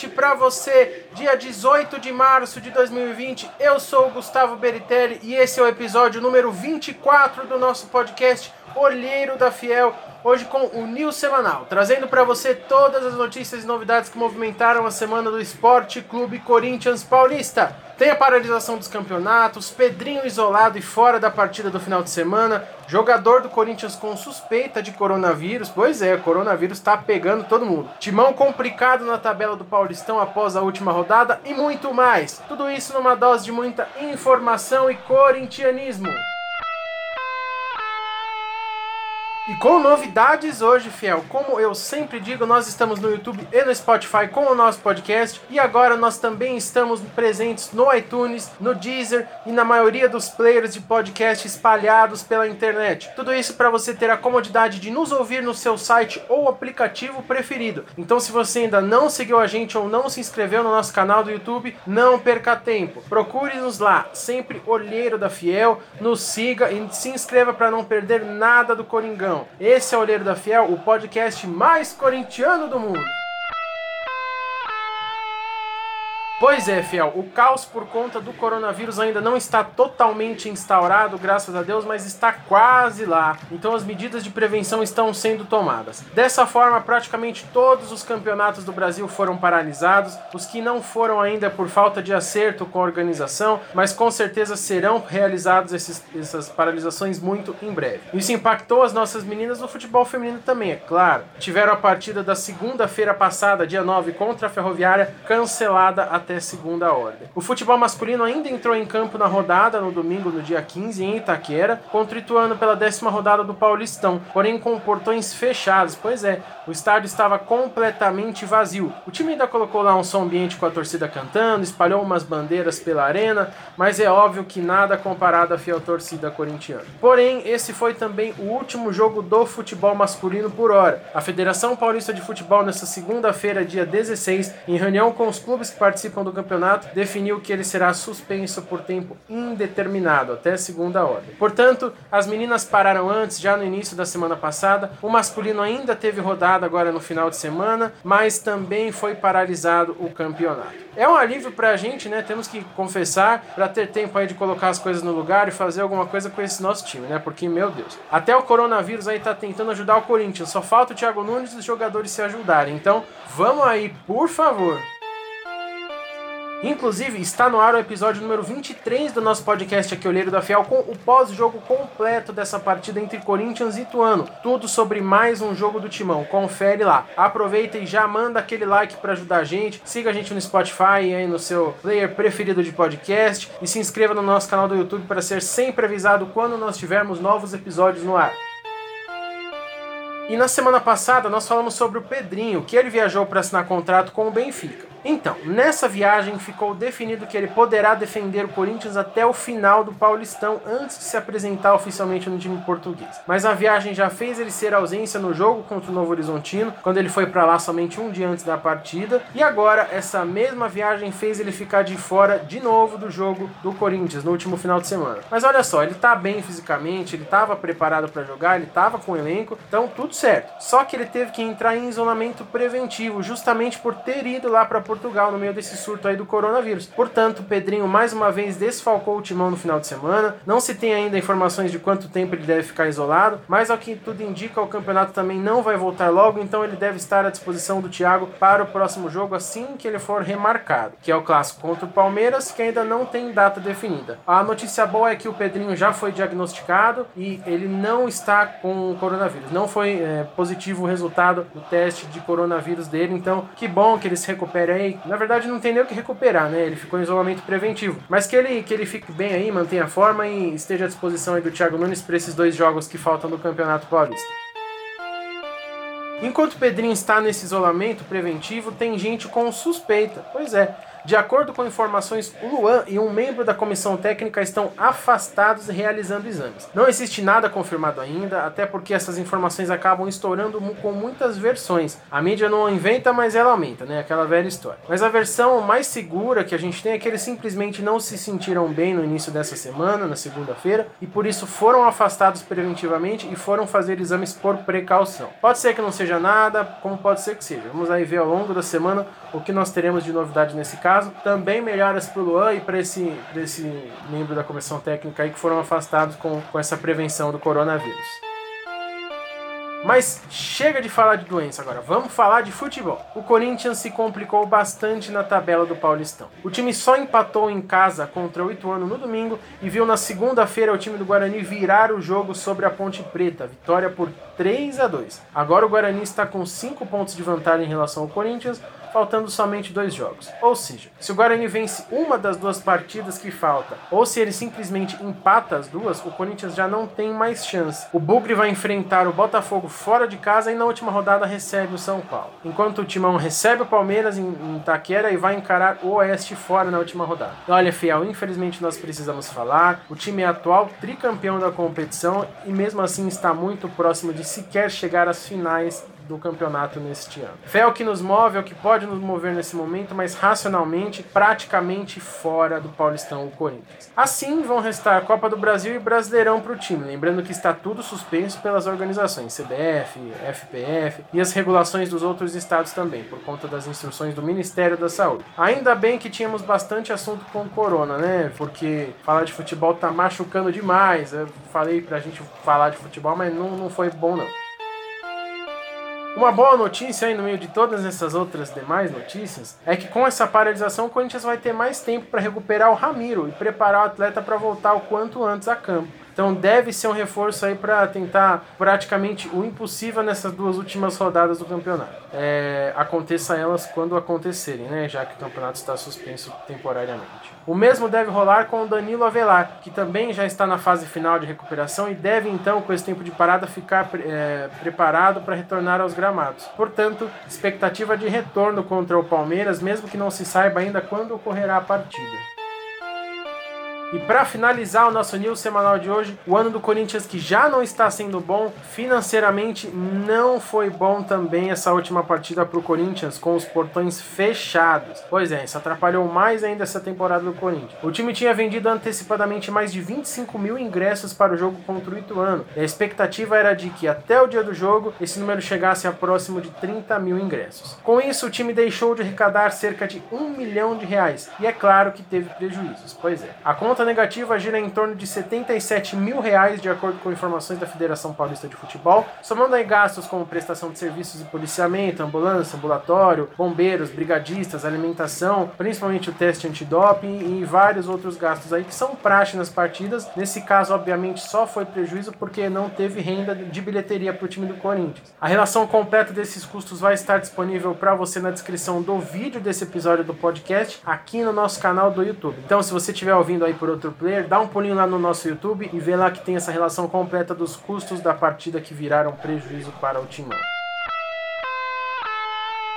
noite para você, dia 18 de março de 2020. Eu sou o Gustavo Beritelli e esse é o episódio número 24 do nosso podcast Olheiro da Fiel, hoje com o News Semanal, trazendo para você todas as notícias e novidades que movimentaram a semana do Esporte Clube Corinthians Paulista. Tem a paralisação dos campeonatos, Pedrinho isolado e fora da partida do final de semana, jogador do Corinthians com suspeita de coronavírus. Pois é, coronavírus está pegando todo mundo. Timão complicado na tabela do Paulistão após a última rodada e muito mais. Tudo isso numa dose de muita informação e corintianismo. E com novidades hoje, fiel. Como eu sempre digo, nós estamos no YouTube e no Spotify com o nosso podcast. E agora nós também estamos presentes no iTunes, no Deezer e na maioria dos players de podcast espalhados pela internet. Tudo isso para você ter a comodidade de nos ouvir no seu site ou aplicativo preferido. Então, se você ainda não seguiu a gente ou não se inscreveu no nosso canal do YouTube, não perca tempo. Procure-nos lá, sempre Olheiro da Fiel, nos siga e se inscreva para não perder nada do Coringão. Esse é o Olheiro da Fiel, o podcast mais corintiano do mundo. Pois é, fiel, o caos por conta do coronavírus ainda não está totalmente instaurado, graças a Deus, mas está quase lá. Então as medidas de prevenção estão sendo tomadas. Dessa forma, praticamente todos os campeonatos do Brasil foram paralisados, os que não foram ainda por falta de acerto com a organização, mas com certeza serão realizados esses, essas paralisações muito em breve. Isso impactou as nossas meninas no futebol feminino também, é claro. Tiveram a partida da segunda-feira passada, dia 9, contra a Ferroviária, cancelada até até segunda ordem. O futebol masculino ainda entrou em campo na rodada no domingo, no dia 15, em Itaquera, contra o Ituano pela décima rodada do Paulistão, porém com portões fechados. Pois é, o estádio estava completamente vazio. O time ainda colocou lá um som ambiente com a torcida cantando, espalhou umas bandeiras pela arena, mas é óbvio que nada comparado à fiel torcida corintiana. Porém, esse foi também o último jogo do futebol masculino por hora. A Federação Paulista de Futebol, nessa segunda-feira, dia 16, em reunião com os clubes que participam do campeonato, definiu que ele será suspenso por tempo indeterminado, até segunda ordem. Portanto, as meninas pararam antes, já no início da semana passada. O masculino ainda teve rodada agora no final de semana, mas também foi paralisado o campeonato. É um alívio pra gente, né? Temos que confessar, para ter tempo aí de colocar as coisas no lugar e fazer alguma coisa com esse nosso time, né? Porque, meu Deus, até o coronavírus aí tá tentando ajudar o Corinthians. Só falta o Thiago Nunes e os jogadores se ajudarem. Então, vamos aí, por favor. Inclusive, está no ar o episódio número 23 do nosso podcast aqui, Olheiro da Fiel, com o pós-jogo completo dessa partida entre Corinthians e Ituano. Tudo sobre mais um jogo do Timão. Confere lá. Aproveita e já manda aquele like para ajudar a gente. Siga a gente no Spotify e aí no seu player preferido de podcast. E se inscreva no nosso canal do YouTube para ser sempre avisado quando nós tivermos novos episódios no ar. E na semana passada nós falamos sobre o Pedrinho, que ele viajou para assinar contrato com o Benfica. Então, nessa viagem ficou definido que ele poderá defender o Corinthians até o final do Paulistão, antes de se apresentar oficialmente no time português. Mas a viagem já fez ele ser ausência no jogo contra o Novo Horizontino, quando ele foi para lá somente um dia antes da partida, e agora essa mesma viagem fez ele ficar de fora de novo do jogo do Corinthians no último final de semana. Mas olha só, ele tá bem fisicamente, ele estava preparado para jogar, ele estava com o elenco, então tudo certo. Só que ele teve que entrar em isolamento preventivo, justamente por ter ido lá para Portugal no meio desse surto aí do coronavírus. Portanto, Pedrinho mais uma vez desfalcou o timão no final de semana. Não se tem ainda informações de quanto tempo ele deve ficar isolado, mas ao que tudo indica, o campeonato também não vai voltar logo, então ele deve estar à disposição do Thiago para o próximo jogo assim que ele for remarcado, que é o clássico contra o Palmeiras, que ainda não tem data definida. A notícia boa é que o Pedrinho já foi diagnosticado e ele não está com o coronavírus. Não foi é, positivo o resultado do teste de coronavírus dele, então que bom que ele se recupere aí. Na verdade, não tem nem o que recuperar, né? Ele ficou em isolamento preventivo. Mas que ele, que ele fique bem aí, mantenha a forma e esteja à disposição aí do Thiago Nunes para esses dois jogos que faltam do Campeonato Paulista. Enquanto o Pedrinho está nesse isolamento preventivo, tem gente com suspeita. Pois é, De acordo com informações, o Luan e um membro da comissão técnica estão afastados realizando exames. Não existe nada confirmado ainda, até porque essas informações acabam estourando com muitas versões. A mídia não inventa, mas ela aumenta, né? Aquela velha história. Mas a versão mais segura que a gente tem é que eles simplesmente não se sentiram bem no início dessa semana, na segunda-feira, e por isso foram afastados preventivamente e foram fazer exames por precaução. Pode ser que não seja nada, como pode ser que seja. Vamos aí ver ao longo da semana o que nós teremos de novidade nesse caso. Também melhoras para o Luan e para esse, esse membro da comissão técnica aí que foram afastados com, com essa prevenção do coronavírus. Mas chega de falar de doença agora, vamos falar de futebol. O Corinthians se complicou bastante na tabela do Paulistão. O time só empatou em casa contra o Ituano no domingo e viu na segunda-feira o time do Guarani virar o jogo sobre a Ponte Preta, vitória por 3 a 2. Agora o Guarani está com 5 pontos de vantagem em relação ao Corinthians, faltando somente dois jogos. Ou seja, se o Guarani vence uma das duas partidas que falta, ou se ele simplesmente empata as duas, o Corinthians já não tem mais chance. O Bugre vai enfrentar o Botafogo fora de casa e na última rodada recebe o São Paulo. Enquanto o Timão recebe o Palmeiras em, em Itaquera e vai encarar o Oeste fora na última rodada. Olha, Fiel, infelizmente nós precisamos falar. O time é atual tricampeão da competição e mesmo assim está muito próximo de sequer chegar às finais do campeonato neste ano. Fé é o que nos move, é o que pode nos mover nesse momento, mas racionalmente, praticamente fora do Paulistão o Corinthians. Assim, vão restar Copa do Brasil e Brasileirão para o time, lembrando que está tudo suspenso pelas organizações CBF, FPF e as regulações dos outros estados também, por conta das instruções do Ministério da Saúde. Ainda bem que tínhamos bastante assunto com corona, né? Porque falar de futebol tá machucando demais. Eu falei pra gente falar de futebol, mas não, não foi bom não. Uma boa notícia aí no meio de todas essas outras demais notícias é que com essa paralisação o Corinthians vai ter mais tempo para recuperar o Ramiro e preparar o atleta para voltar o quanto antes a campo. Então deve ser um reforço aí para tentar praticamente o impossível nessas duas últimas rodadas do campeonato. É, aconteça elas quando acontecerem, né? Já que o campeonato está suspenso temporariamente. O mesmo deve rolar com o Danilo Avelar, que também já está na fase final de recuperação e deve então, com esse tempo de parada, ficar é, preparado para retornar aos gramados. Portanto, expectativa de retorno contra o Palmeiras, mesmo que não se saiba ainda quando ocorrerá a partida. E para finalizar o nosso news semanal de hoje, o ano do Corinthians que já não está sendo bom, financeiramente não foi bom também essa última partida para o Corinthians com os portões fechados. Pois é, isso atrapalhou mais ainda essa temporada do Corinthians. O time tinha vendido antecipadamente mais de 25 mil ingressos para o jogo contra o Ituano. E a expectativa era de que até o dia do jogo esse número chegasse a próximo de 30 mil ingressos. Com isso, o time deixou de arrecadar cerca de um milhão de reais. E é claro que teve prejuízos. Pois é. A conta negativa gira em torno de 77 mil reais, de acordo com informações da Federação Paulista de Futebol, somando aí gastos como prestação de serviços de policiamento, ambulância, ambulatório, bombeiros, brigadistas, alimentação, principalmente o teste antidoping e vários outros gastos aí que são praxe nas partidas. Nesse caso, obviamente, só foi prejuízo porque não teve renda de bilheteria para o time do Corinthians. A relação completa desses custos vai estar disponível para você na descrição do vídeo desse episódio do podcast aqui no nosso canal do YouTube. Então, se você estiver ouvindo aí por outro player, dá um pulinho lá no nosso YouTube e vê lá que tem essa relação completa dos custos da partida que viraram prejuízo para o Timão.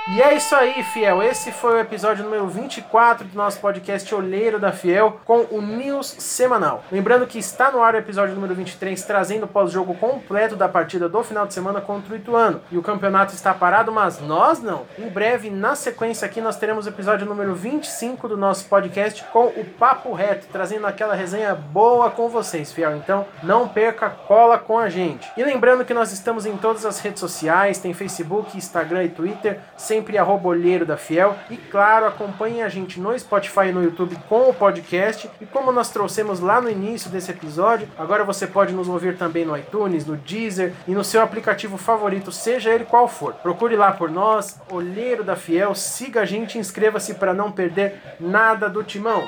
E é isso aí, Fiel. Esse foi o episódio número 24 do nosso podcast Olheiro da Fiel com o News Semanal. Lembrando que está no ar o episódio número 23, trazendo o pós-jogo completo da partida do final de semana contra o Ituano. E o campeonato está parado, mas nós não. Em breve, na sequência aqui, nós teremos o episódio número 25 do nosso podcast com o Papo Reto, trazendo aquela resenha boa com vocês, Fiel. Então, não perca cola com a gente. E lembrando que nós estamos em todas as redes sociais, tem Facebook, Instagram e Twitter sempre arroba Olheiro da Fiel. E claro, acompanhem a gente no Spotify e no YouTube com o podcast. E como nós trouxemos lá no início desse episódio, agora você pode nos ouvir também no iTunes, no Deezer e no seu aplicativo favorito, seja ele qual for. Procure lá por nós, Olheiro da Fiel, siga a gente e inscreva-se para não perder nada do timão.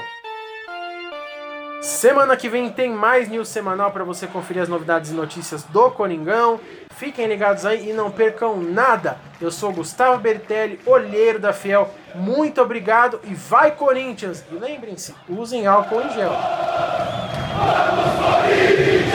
Semana que vem tem mais news semanal para você conferir as novidades e notícias do Coringão. Fiquem ligados aí e não percam nada. Eu sou Gustavo Bertelli, olheiro da Fiel. Muito obrigado e vai Corinthians! E lembrem-se, usem álcool em gel. Vamos, Corinthians!